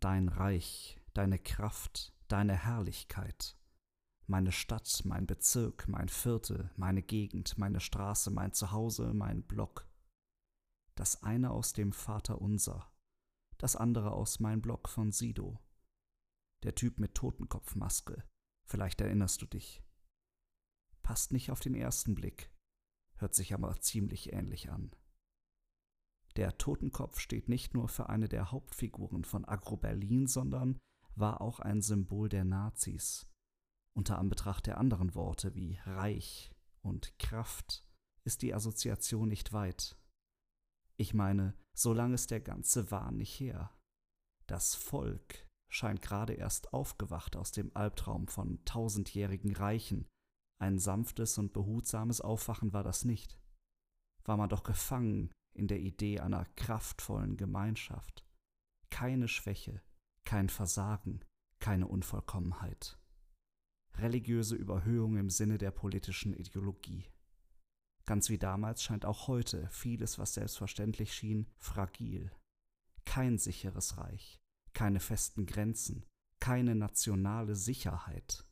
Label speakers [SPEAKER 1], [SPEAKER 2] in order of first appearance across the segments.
[SPEAKER 1] dein Reich, deine Kraft, deine Herrlichkeit. Meine Stadt, mein Bezirk, mein Viertel, meine Gegend, meine Straße, mein Zuhause, mein Block. Das eine aus dem Vater unser, das andere aus mein Block von Sido. Der Typ mit Totenkopfmaske, vielleicht erinnerst du dich. Passt nicht auf den ersten Blick, hört sich aber ziemlich ähnlich an. Der Totenkopf steht nicht nur für eine der Hauptfiguren von Agro Berlin, sondern war auch ein Symbol der Nazis. Unter Anbetracht der anderen Worte wie Reich und Kraft ist die Assoziation nicht weit. Ich meine, so lange ist der ganze Wahn nicht her. Das Volk scheint gerade erst aufgewacht aus dem Albtraum von tausendjährigen Reichen. Ein sanftes und behutsames Aufwachen war das nicht. War man doch gefangen in der Idee einer kraftvollen Gemeinschaft. Keine Schwäche, kein Versagen, keine Unvollkommenheit. Religiöse Überhöhung im Sinne der politischen Ideologie. Ganz wie damals scheint auch heute vieles, was selbstverständlich schien, fragil. Kein sicheres Reich, keine festen Grenzen, keine nationale Sicherheit.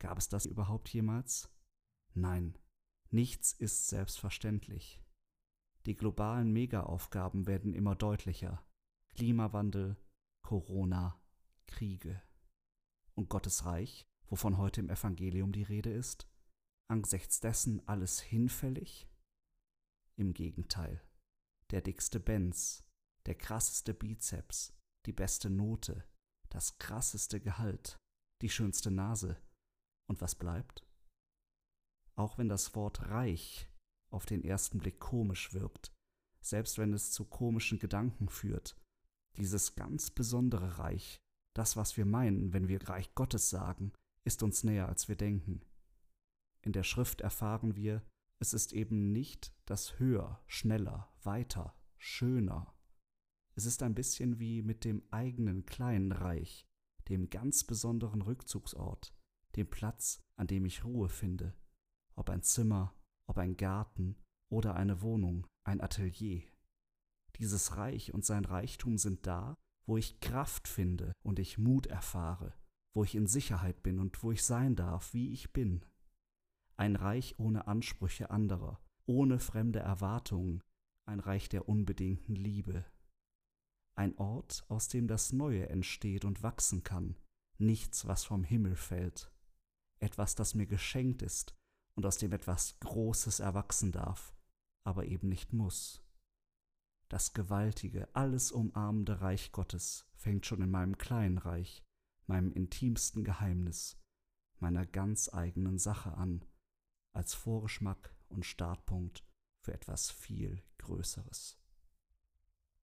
[SPEAKER 1] Gab es das überhaupt jemals? Nein, nichts ist selbstverständlich. Die globalen Megaaufgaben werden immer deutlicher. Klimawandel, Corona, Kriege. Und Gottes Reich, wovon heute im Evangelium die Rede ist, angesichts dessen alles hinfällig? Im Gegenteil. Der dickste Benz, der krasseste Bizeps, die beste Note, das krasseste Gehalt, die schönste Nase. Und was bleibt? Auch wenn das Wort reich auf den ersten Blick komisch wirkt, selbst wenn es zu komischen Gedanken führt. Dieses ganz besondere Reich, das, was wir meinen, wenn wir Reich Gottes sagen, ist uns näher, als wir denken. In der Schrift erfahren wir, es ist eben nicht das höher, schneller, weiter, schöner. Es ist ein bisschen wie mit dem eigenen kleinen Reich, dem ganz besonderen Rückzugsort, dem Platz, an dem ich Ruhe finde, ob ein Zimmer, ob ein Garten oder eine Wohnung, ein Atelier. Dieses Reich und sein Reichtum sind da, wo ich Kraft finde und ich Mut erfahre, wo ich in Sicherheit bin und wo ich sein darf, wie ich bin. Ein Reich ohne Ansprüche anderer, ohne fremde Erwartungen, ein Reich der unbedingten Liebe. Ein Ort, aus dem das Neue entsteht und wachsen kann, nichts, was vom Himmel fällt, etwas, das mir geschenkt ist und aus dem etwas Großes erwachsen darf, aber eben nicht muss. Das gewaltige, alles umarmende Reich Gottes fängt schon in meinem kleinen Reich, meinem intimsten Geheimnis, meiner ganz eigenen Sache an, als Vorgeschmack und Startpunkt für etwas viel Größeres.